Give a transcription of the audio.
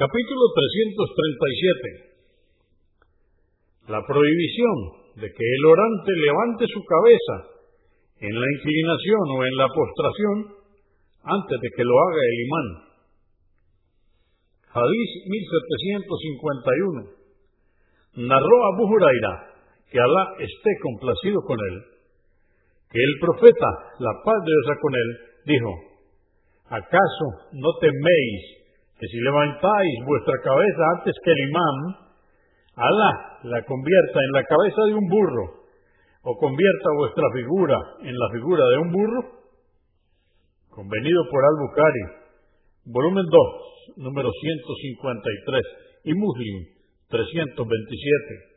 Capítulo 337. La prohibición de que el orante levante su cabeza en la inclinación o en la postración antes de que lo haga el imán. Hadís 1751. Narró Abu Huraira, que Alá esté complacido con él, que el profeta, la paz de Dios con él, dijo, ¿acaso no teméis que si levantáis vuestra cabeza antes que el imán, Alá la convierta en la cabeza de un burro, o convierta vuestra figura en la figura de un burro? Convenido por Al-Bukhari, volumen 2, número 153, y Muslim 327.